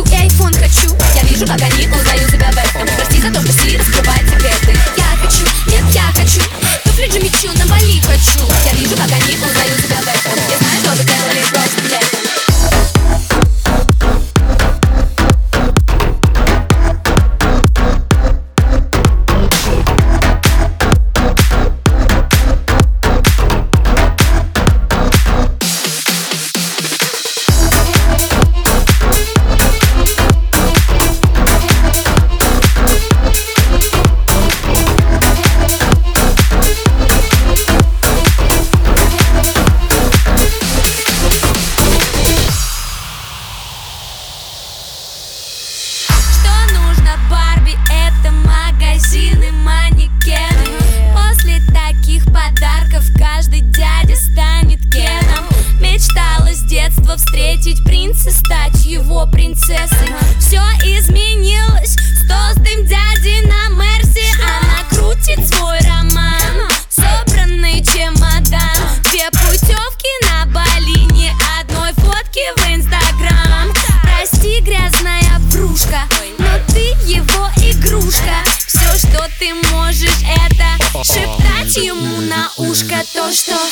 хочу и айфон хочу. Я вижу, как они узнаю себя в этом. Прости за то, что стиль раскрывает магазины, манекены. После таких подарков каждый дядя станет Кеном. Мечтала с детства встретить принца, стать его принцессой. Все изменилось, с дым дядей. tosta.